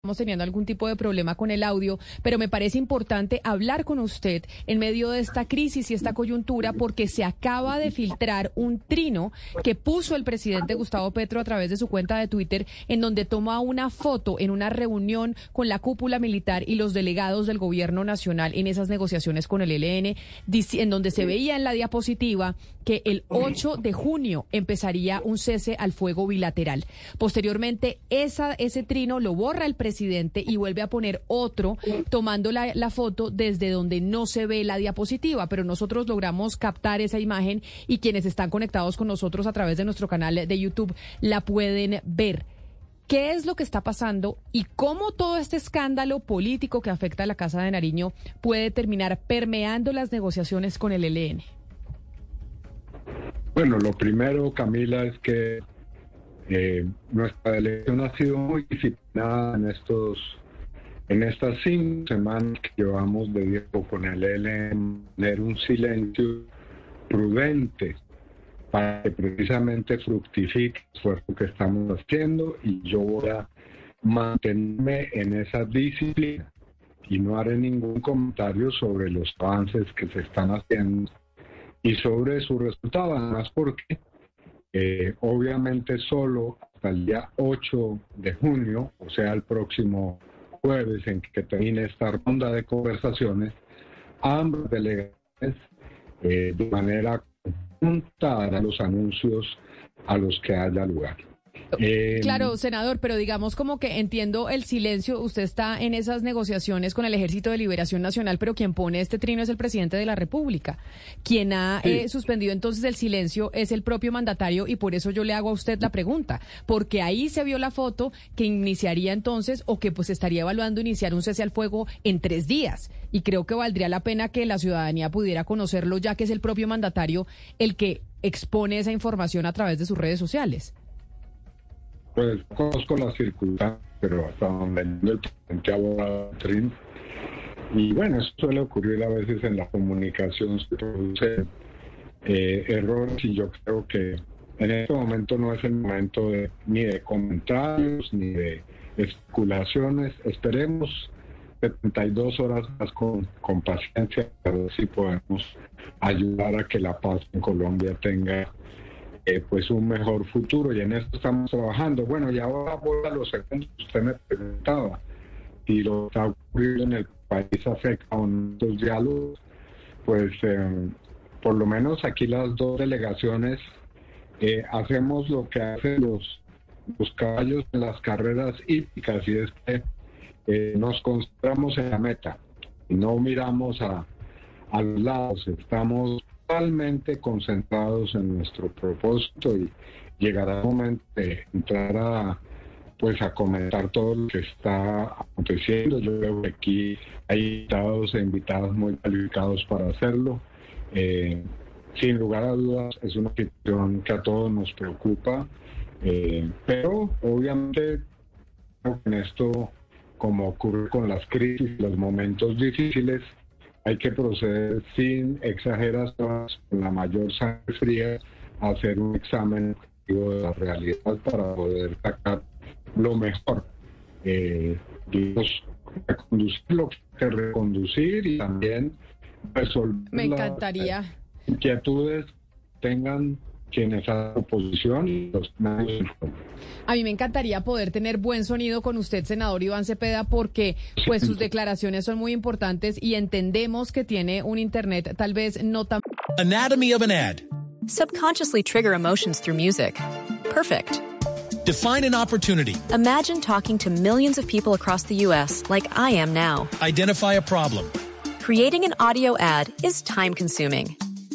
estamos teniendo algún tipo de problema con el audio, pero me parece importante hablar con usted en medio de esta crisis y esta coyuntura porque se acaba de filtrar un trino que puso el presidente Gustavo Petro a través de su cuenta de Twitter en donde toma una foto en una reunión con la cúpula militar y los delegados del gobierno nacional en esas negociaciones con el ELN, en donde se veía en la diapositiva que el 8 de junio empezaría un cese al fuego bilateral. Posteriormente, esa, ese trino lo borra el presidente y vuelve a poner otro tomando la, la, foto desde donde no se ve la diapositiva, pero nosotros logramos captar esa imagen y quienes están conectados con nosotros a través de nuestro canal de YouTube la pueden ver. ¿Qué es lo que está pasando y cómo todo este escándalo político que afecta a la Casa de Nariño puede terminar permeando las negociaciones con el ELN? Bueno, lo primero, Camila, es que eh, nuestra elección ha sido muy disciplinada en estos en estas cinco semanas que llevamos de tiempo con el ELN, tener un silencio prudente para que precisamente fructifique el esfuerzo que estamos haciendo y yo voy a mantenerme en esa disciplina y no haré ningún comentario sobre los avances que se están haciendo y sobre su resultado, además porque eh, obviamente solo hasta el día 8 de junio, o sea, el próximo jueves en que termine esta ronda de conversaciones, ambos delegados eh, de manera conjunta los anuncios a los que haya lugar. Eh, claro, senador, pero digamos como que entiendo el silencio. Usted está en esas negociaciones con el Ejército de Liberación Nacional, pero quien pone este trino es el presidente de la República. Quien ha eh, suspendido entonces el silencio es el propio mandatario y por eso yo le hago a usted la pregunta, porque ahí se vio la foto que iniciaría entonces o que pues estaría evaluando iniciar un cese al fuego en tres días. Y creo que valdría la pena que la ciudadanía pudiera conocerlo, ya que es el propio mandatario el que expone esa información a través de sus redes sociales. Pues conozco las circunstancias, pero hasta donde el presidente abogado Y bueno, eso suele ocurrir a veces en la comunicación, se produce eh, errores y yo creo que en este momento no es el momento de, ni de comentarios ni de especulaciones. Esperemos 72 horas más con, con paciencia, a ver si podemos ayudar a que la paz en Colombia tenga eh, pues un mejor futuro y en eso estamos trabajando. Bueno, y ahora voy a los segundos que usted me preguntaba y lo que está ocurriendo en el país afecta a nuestros diálogos, pues eh, por lo menos aquí las dos delegaciones eh, hacemos lo que hacen los, los caballos en las carreras hípicas y es que nos concentramos en la meta no miramos a, a los lados, estamos totalmente concentrados en nuestro propósito y llegará el momento de entrar a pues a comentar todo lo que está aconteciendo. Yo veo que aquí hay invitados e invitadas muy calificados para hacerlo. Eh, sin lugar a dudas es una situación que a todos nos preocupa, eh, pero obviamente en esto, como ocurre con las crisis, los momentos difíciles, hay que proceder sin exageraciones, con la mayor sangre fría, a hacer un examen de la realidad para poder sacar lo mejor. Eh, reconducir lo que reconducir y también resolver Me encantaría. Las inquietudes tengan quienes hacen oposición y los medios a mí me encantaría poder tener buen sonido con usted, senador Iván Cepeda, porque pues sus declaraciones son muy importantes y entendemos que tiene un internet tal vez no tan Anatomy of an ad. Subconsciously trigger emotions through music. Perfect. Define an opportunity. Imagine talking to millions of people across the US like I am now. Identify a problem. Creating an audio ad is time consuming.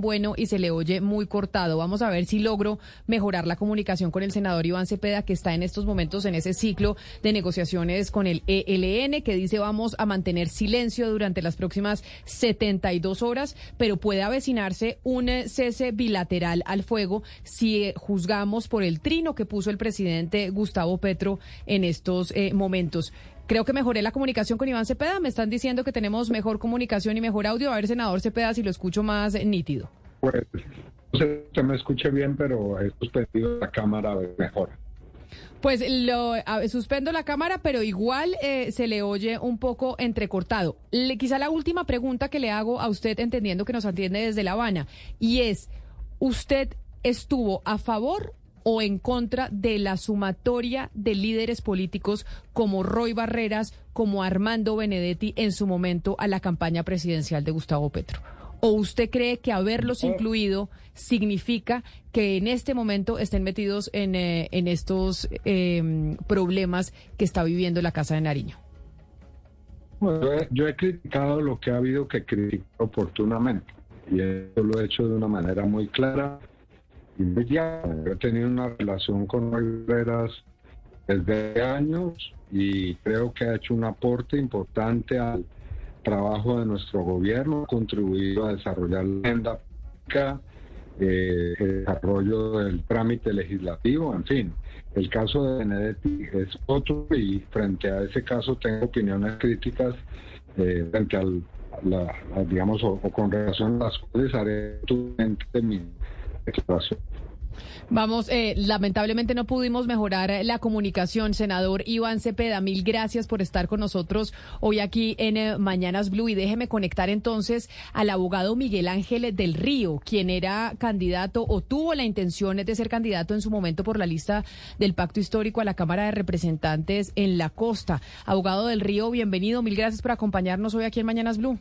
bueno y se le oye muy cortado. Vamos a ver si logro mejorar la comunicación con el senador Iván Cepeda, que está en estos momentos en ese ciclo de negociaciones con el ELN, que dice vamos a mantener silencio durante las próximas 72 horas, pero puede avecinarse un eh, cese bilateral al fuego si eh, juzgamos por el trino que puso el presidente Gustavo Petro en estos eh, momentos. Creo que mejoré la comunicación con Iván Cepeda. Me están diciendo que tenemos mejor comunicación y mejor audio. A ver, senador Cepeda, si lo escucho más nítido. Pues, no sé si me escuche bien, pero he suspendido la cámara mejor. Pues lo suspendo la cámara, pero igual eh, se le oye un poco entrecortado. Le, quizá la última pregunta que le hago a usted, entendiendo que nos atiende desde La Habana, y es, ¿usted estuvo a favor o en contra de la sumatoria de líderes políticos como Roy Barreras, como Armando Benedetti en su momento a la campaña presidencial de Gustavo Petro? ¿O usted cree que haberlos incluido significa que en este momento estén metidos en, eh, en estos eh, problemas que está viviendo la Casa de Nariño? Bueno, yo he criticado lo que ha habido que criticar oportunamente y eso lo he hecho de una manera muy clara y muy He tenido una relación con Rivera desde años y creo que ha hecho un aporte importante al trabajo de nuestro gobierno, ha contribuido a desarrollar la agenda pública, eh, el desarrollo del trámite legislativo, en fin. El caso de Benedetti es otro y frente a ese caso tengo opiniones críticas eh, frente al, la, digamos, o, con relación a las cuales haré mi Vamos, eh, lamentablemente no pudimos mejorar la comunicación. Senador Iván Cepeda, mil gracias por estar con nosotros hoy aquí en eh, Mañanas Blue. Y déjeme conectar entonces al abogado Miguel Ángel del Río, quien era candidato o tuvo la intención de ser candidato en su momento por la lista del Pacto Histórico a la Cámara de Representantes en la costa. Abogado del Río, bienvenido. Mil gracias por acompañarnos hoy aquí en Mañanas Blue.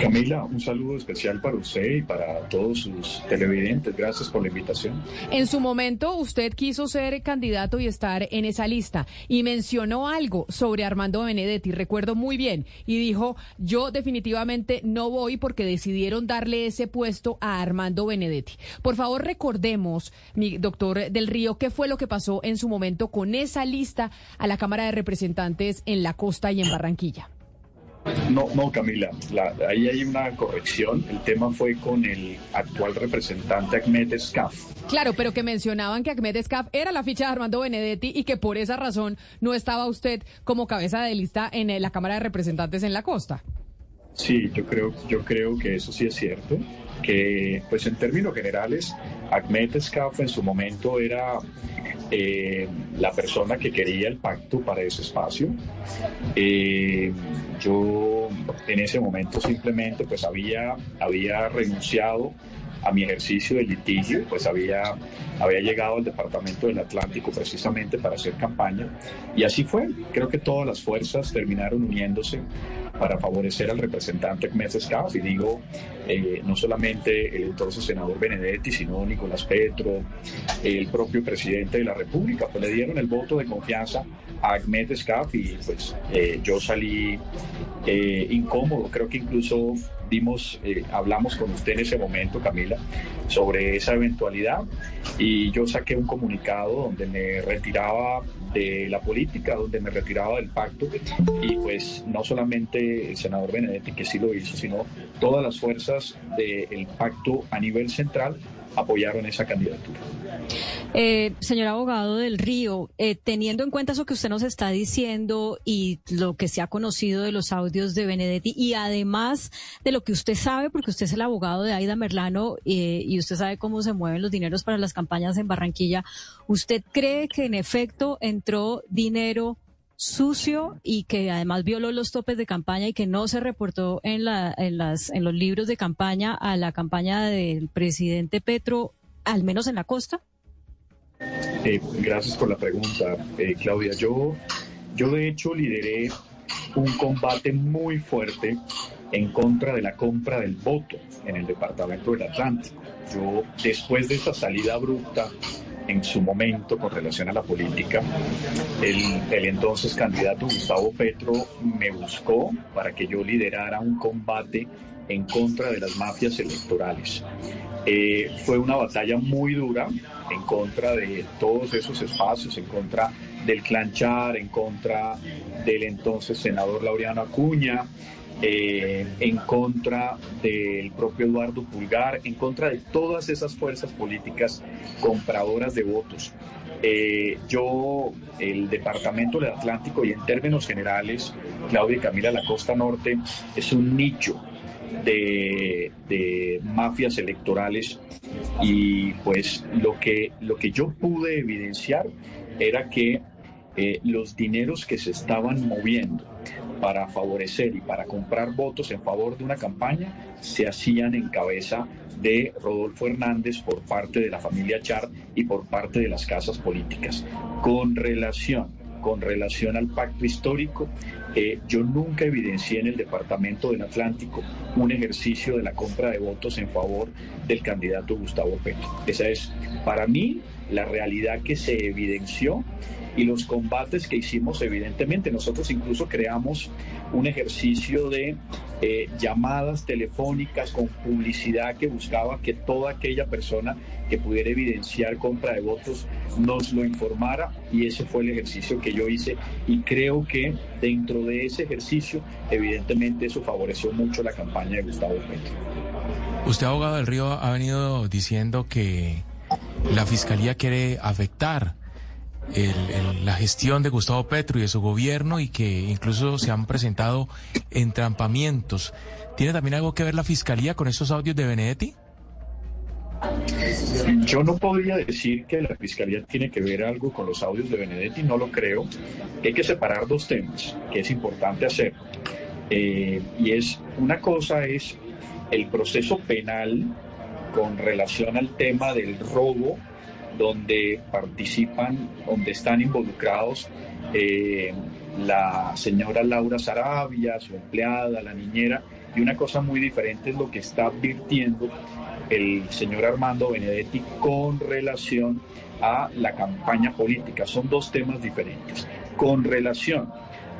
Camila, un saludo especial para usted y para todos sus televidentes. Gracias por la invitación. En su momento, usted quiso ser candidato y estar en esa lista y mencionó algo sobre Armando Benedetti, recuerdo muy bien, y dijo, yo definitivamente no voy porque decidieron darle ese puesto a Armando Benedetti. Por favor, recordemos, mi doctor del Río, qué fue lo que pasó en su momento con esa lista a la Cámara de Representantes en la costa y en Barranquilla. No, no, Camila, ahí hay una corrección. El tema fue con el actual representante Ahmed Escaf. Claro, pero que mencionaban que Ahmed Escaf era la ficha de Armando Benedetti y que por esa razón no estaba usted como cabeza de lista en eh, la Cámara de Representantes en la costa. Sí, yo creo, yo creo que eso sí es cierto, que pues en términos generales, Ahmed Escaf en su momento era eh, la persona que quería el pacto para ese espacio. Eh, yo en ese momento simplemente pues había, había renunciado a mi ejercicio de litigio, pues había, había llegado al Departamento del Atlántico precisamente para hacer campaña y así fue. Creo que todas las fuerzas terminaron uniéndose para favorecer al representante Meses y digo eh, no solamente el entonces senador Benedetti, sino Nicolás Petro, el propio presidente de la República, pues le dieron el voto de confianza a Ahmed Escaf y pues eh, yo salí eh, incómodo, creo que incluso dimos, hablamos con usted en ese momento, Camila, sobre esa eventualidad. Y yo saqué un comunicado donde me retiraba de la política, donde me retiraba del pacto. Y pues no solamente el senador Benedetti que sí lo hizo, sino todas las fuerzas del pacto a nivel central apoyaron esa candidatura. Eh, señor abogado del Río, eh, teniendo en cuenta eso que usted nos está diciendo y lo que se ha conocido de los audios de Benedetti y además de lo que usted sabe, porque usted es el abogado de Aida Merlano eh, y usted sabe cómo se mueven los dineros para las campañas en Barranquilla, ¿usted cree que en efecto entró dinero sucio y que además violó los topes de campaña y que no se reportó en, la, en, las, en los libros de campaña a la campaña del presidente Petro, al menos en la costa? Eh, gracias por la pregunta, eh, Claudia. Yo, yo de hecho lideré un combate muy fuerte en contra de la compra del voto en el departamento del Atlántico. Yo, después de esta salida abrupta en su momento con relación a la política, el, entonces candidato Gustavo Petro me buscó para que yo liderara un combate en contra de las mafias electorales. Eh, fue una batalla muy dura en contra de todos esos espacios, en contra del clanchar, en contra del entonces senador Laureano Acuña, eh, en contra del propio Eduardo Pulgar, en contra de todas esas fuerzas políticas compradoras de votos. eh, yo, el Departamento del Atlántico y en términos generales, Claudia y Camila, la costa norte es un nicho de, de, mafias electorales y pues lo que, lo que yo pude evidenciar era que eh, los dineros que se estaban moviendo para favorecer y para comprar votos en favor de una campaña se hacían en cabeza de Rodolfo Hernández por parte de la familia Char y por parte de las casas políticas. Con relación, con relación al pacto histórico, eh, yo nunca evidencié en el Departamento del Atlántico un ejercicio de la compra de votos en favor del candidato Gustavo Petro. Esa es, para mí, la realidad que se evidenció y los combates que hicimos, evidentemente. Nosotros incluso creamos un ejercicio de eh, llamadas telefónicas con publicidad que buscaba que toda aquella persona que pudiera evidenciar compra de votos nos lo informara y ese fue el ejercicio que yo hice y creo que dentro de ese ejercicio evidentemente eso favoreció mucho la campaña de Gustavo Petro. Usted, abogado del Río, ha venido diciendo que la Fiscalía quiere afectar la gestión de Gustavo Petro y de su gobierno y que incluso se han presentado entrampamientos. ¿Tiene también algo que ver la Fiscalía con estos audios de Benedetti? Yo no podría decir que la Fiscalía tiene que ver algo con los audios de Benedetti, no lo creo. Hay que separar dos temas, que es importante hacer. Eh, y es, una cosa es el proceso penal con relación al tema del robo donde participan, donde están involucrados eh, la señora Laura Sarabia, su empleada, la niñera, y una cosa muy diferente es lo que está advirtiendo el señor Armando Benedetti con relación a la campaña política. Son dos temas diferentes. Con relación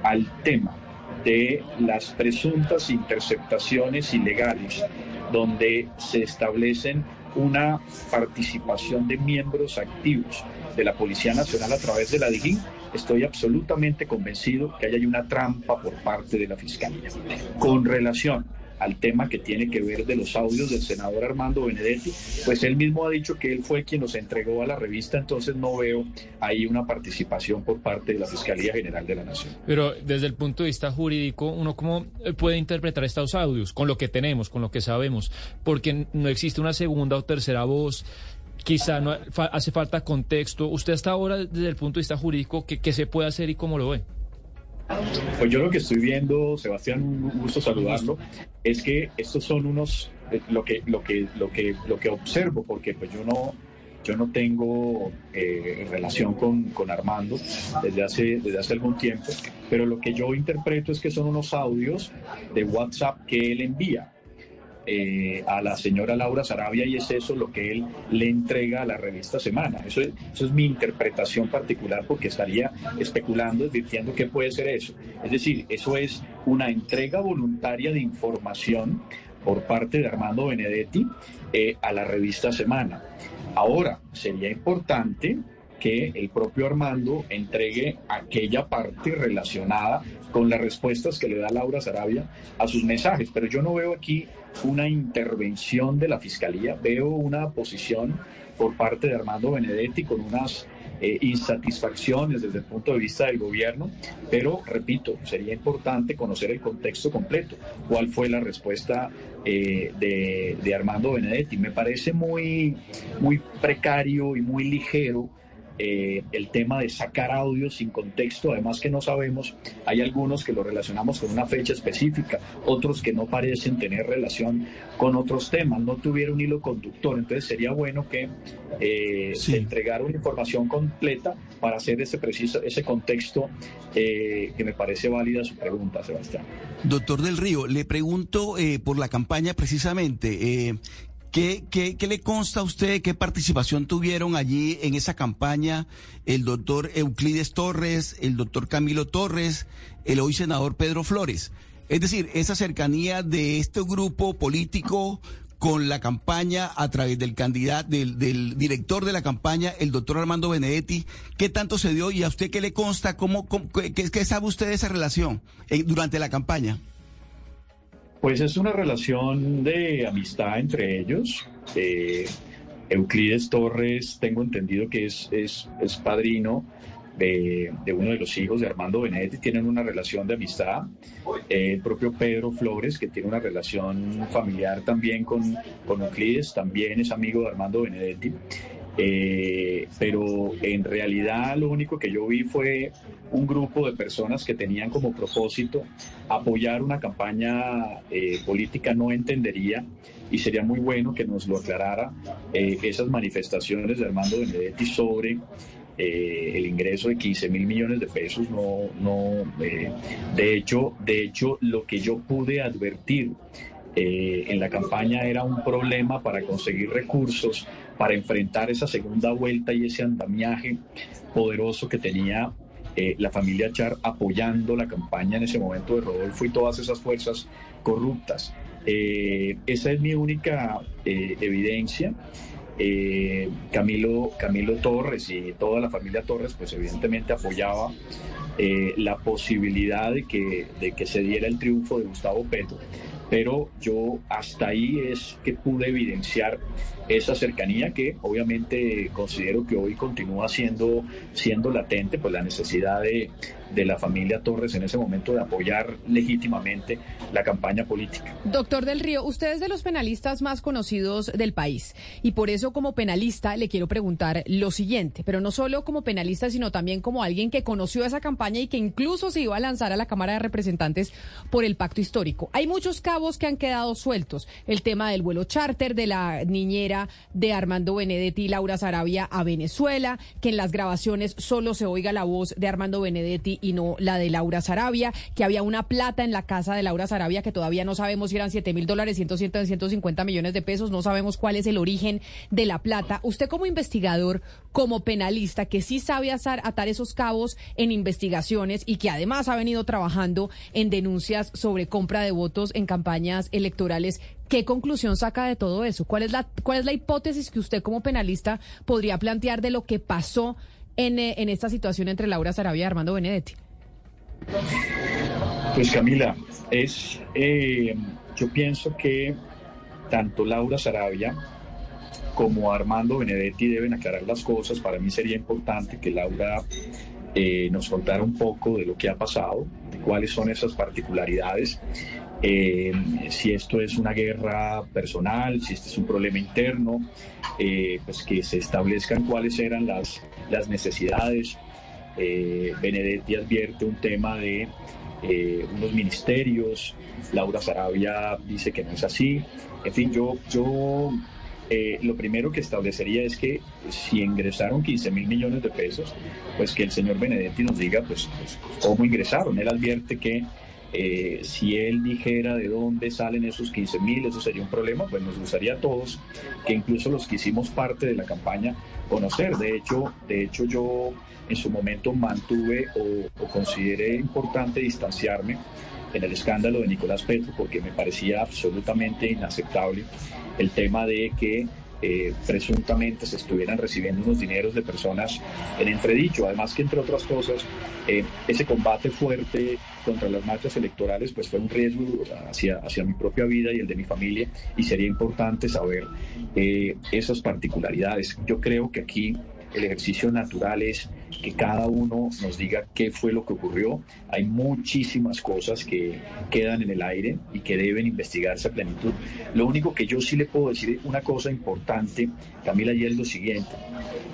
al tema de las presuntas interceptaciones ilegales, donde se establecen una participación de miembros activos de la Policía Nacional a través de la DIGIN, estoy absolutamente convencido que hay una trampa por parte de la Fiscalía. Con relación al tema que tiene que ver de los audios del senador Armando Benedetti, pues él mismo ha dicho que él fue quien los entregó a la revista, entonces no veo ahí una participación por parte de la Fiscalía General de la Nación. Pero desde el punto de vista jurídico, ¿uno cómo puede interpretar estos audios con lo que tenemos, con lo que sabemos? Porque no existe una segunda o tercera voz quizá no hace falta contexto. Usted hasta ahora, desde el punto de vista jurídico, ¿qué, se puede hacer y cómo lo ve? Pues yo lo que estoy viendo, Sebastián, un gusto saludarlo, es que estos son unos, eh, lo que, lo que, lo que, lo que observo, porque pues yo no, yo no tengo eh, relación con, con, Armando desde hace, desde hace algún tiempo, pero lo que yo interpreto es que son unos audios de WhatsApp que él envía eh, a la señora Laura Sarabia y es eso lo que él le entrega a la revista Semana. Eso es, mi interpretación particular porque estaría especulando, advirtiendo qué puede ser eso. Es decir, eso es una entrega voluntaria de información por parte de Armando Benedetti eh, a la revista Semana. Ahora, sería importante que el propio Armando entregue aquella parte relacionada con las respuestas que le da Laura Sarabia a sus mensajes. Pero yo no veo aquí una intervención de la Fiscalía, veo una posición por parte de Armando Benedetti con unas eh, insatisfacciones desde el punto de vista del gobierno, pero repito, sería importante conocer el contexto completo. ¿Cuál fue la respuesta eh, de, de Armando Benedetti? Me parece muy, muy precario y muy ligero eh, el tema de sacar audio sin contexto, además que no sabemos, hay algunos que lo relacionamos con una fecha específica, otros que no parecen tener relación con otros temas, no tuvieron hilo conductor, entonces sería bueno que eh, una información completa para hacer ese preciso, ese contexto eh, que me parece válida su pregunta, Sebastián. Doctor del Río, le pregunto por la campaña precisamente. ¿Qué, qué, le consta a usted? ¿Qué participación tuvieron allí en esa campaña el doctor Euclides Torres, el doctor Camilo Torres, el hoy senador Pedro Flores? Es decir, esa cercanía de este grupo político con la campaña a través del candidato, del, director de la campaña, el doctor Armando Benedetti, ¿qué tanto se dio y a usted qué le consta? ¿Cómo, qué, sabe usted de esa relación eh, durante la campaña? Pues es una relación de amistad entre ellos. Euclides Torres, tengo entendido que es, es, es padrino de, de, uno de los hijos de Armando Benedetti, tienen una relación de amistad. Eh, el propio Pedro Flores, que tiene una relación familiar también con, con Euclides, también es amigo de Armando Benedetti. Eh, pero en realidad lo único que yo vi fue un grupo de personas que tenían como propósito apoyar una campaña eh, política no entendería y sería muy bueno que nos lo aclarara eh, esas manifestaciones de Armando Benedetti sobre el ingreso de 15 mil millones de pesos. No no de hecho de hecho lo que yo pude advertir eh, en la campaña era un problema para conseguir recursos para enfrentar esa segunda vuelta y ese andamiaje poderoso que tenía eh, la familia Char apoyando la campaña en ese momento de Rodolfo y todas esas fuerzas corruptas. Eh, esa es mi única eh, evidencia. Camilo, Camilo Torres y toda la familia Torres, pues evidentemente apoyaba la posibilidad de que, de que se diera el triunfo de Gustavo Petro. Pero yo hasta ahí es que pude evidenciar esa cercanía que obviamente considero que hoy continúa siendo, siendo latente, pues la necesidad de, de la familia Torres en ese momento de apoyar legítimamente la campaña política. Doctor del Río, usted es de los penalistas más conocidos del país y por eso como penalista le quiero preguntar lo siguiente, pero no solo como penalista, sino también como alguien que conoció esa campaña y que incluso se iba a lanzar a la Cámara de Representantes por el pacto histórico. Hay muchos cabos que han quedado sueltos, el tema del vuelo charter, de la niñera de Armando Benedetti y Laura Sarabia a Venezuela, que en las grabaciones solo se oiga la voz de Armando Benedetti y no la de Laura Sarabia, que había una plata en la casa de Laura Sarabia que todavía no sabemos si eran 7 mil dólares, 150 millones de pesos, no sabemos cuál es el origen de la plata. Usted como investigador, como penalista, que sí sabe atar esos cabos en investigaciones y que además ha venido trabajando en denuncias sobre compra de votos en campañas electorales, ¿Qué conclusión saca de todo eso? ¿Cuál es la, cuál es la hipótesis que usted como penalista podría plantear de lo que pasó en, eh, en esta situación entre Laura Sarabia y Armando Benedetti? Pues Camila, es, eh, yo pienso que tanto Laura Sarabia como Armando Benedetti deben aclarar las cosas. Para mí sería importante que Laura eh, nos contara un poco de lo que ha pasado, de cuáles son esas particularidades, eh, si esto es una guerra personal, si este es un problema interno, eh, pues que se establezcan cuáles eran las, las necesidades. Eh, Benedetti advierte un tema de eh, unos ministerios, Laura Sarabia dice que no es así. En fin, yo, yo eh, lo primero que establecería es que si ingresaron 15 mil millones de pesos, pues que el señor Benedetti nos diga pues, pues cómo ingresaron. Él advierte que eh, si él dijera de dónde salen esos 15 mil, eso sería un problema, pues nos gustaría a todos, que incluso los que hicimos parte de la campaña, conocer. De hecho, de hecho yo en su momento mantuve o, o consideré importante distanciarme en el escándalo de Nicolás Petro porque me parecía absolutamente inaceptable el tema de que eh, presuntamente se estuvieran recibiendo unos dineros de personas en entredicho. Además que, entre otras cosas, eh, ese combate fuerte contra las marchas electorales pues fue un riesgo hacia, hacia mi propia vida y el de mi familia y sería importante saber eh, esas particularidades. Yo creo que aquí el ejercicio natural es que cada uno nos diga qué fue lo que ocurrió. Hay muchísimas cosas que quedan en el aire y que deben investigarse a plenitud. Lo único que yo sí le puedo decir, una cosa importante, Camila, y es lo siguiente,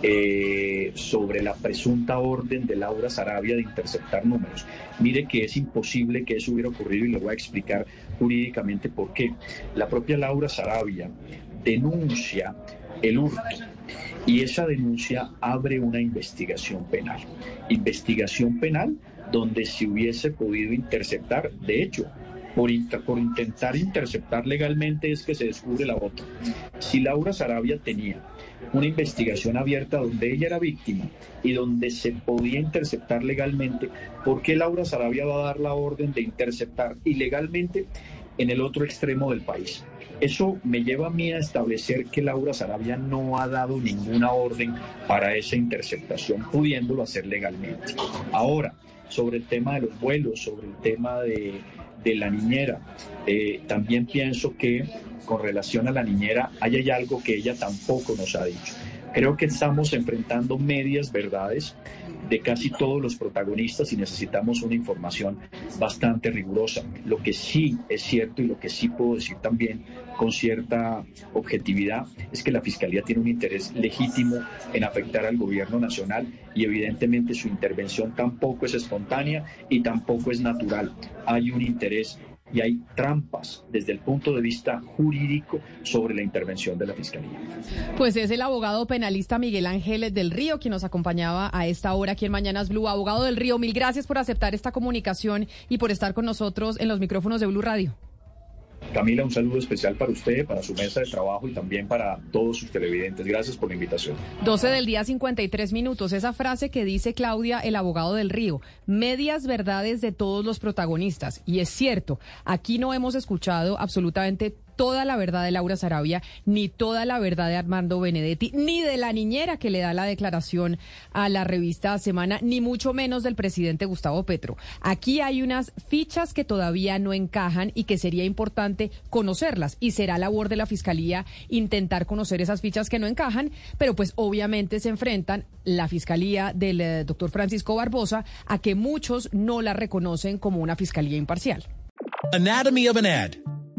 eh, sobre la presunta orden de Laura Sarabia de interceptar números. Mire que es imposible que eso hubiera ocurrido y le voy a explicar jurídicamente por qué. La propia Laura Sarabia denuncia el hurto y esa denuncia abre una investigación penal. Investigación penal donde se hubiese podido interceptar, de hecho, por, por, intentar interceptar legalmente es que se descubre la otra. Si Laura Sarabia tenía una investigación abierta donde ella era víctima y donde se podía interceptar legalmente, ¿por qué Laura Sarabia va a dar la orden de interceptar ilegalmente en el otro extremo del país? Eso me lleva a mí a establecer que Laura Sarabia no ha dado ninguna orden para esa interceptación, pudiéndolo hacer legalmente. Ahora, sobre el tema de los vuelos, sobre el tema de, de la niñera. Eh, también pienso que con relación a la niñera, ahí hay algo que ella tampoco nos ha dicho. Creo que estamos enfrentando medias verdades de casi todos los protagonistas y necesitamos una información bastante rigurosa. Lo que sí es cierto y lo que sí puedo decir también con cierta objetividad es que la Fiscalía tiene un interés legítimo en afectar al gobierno nacional y evidentemente su intervención tampoco es espontánea y tampoco es natural. Hay un interés y hay trampas desde el punto de vista jurídico sobre la intervención de la Fiscalía. Pues es el abogado penalista Miguel Ángeles del Río quien nos acompañaba a esta hora aquí en Mañanas Blue. Abogado del Río, mil gracias por aceptar esta comunicación y por estar con nosotros en los micrófonos de Blue Radio. Camila, un saludo especial para usted, para su mesa de trabajo y también para todos sus televidentes. Gracias por la invitación. 12 del día, 53 minutos. Esa frase que dice Claudia, el abogado del río, medias verdades de todos los protagonistas. Y es cierto, aquí no hemos escuchado absolutamente toda la verdad de Laura Sarabia, ni toda la verdad de Armando Benedetti, ni de la niñera que le da la declaración a la revista Semana, ni mucho menos del presidente Gustavo Petro. Aquí hay unas fichas que todavía no encajan y que sería importante conocerlas y será labor de la Fiscalía intentar conocer esas fichas que no encajan, pero pues obviamente se enfrentan la Fiscalía del eh, doctor Francisco Barbosa a que muchos no la reconocen como una Fiscalía imparcial. Anatomy of an ad.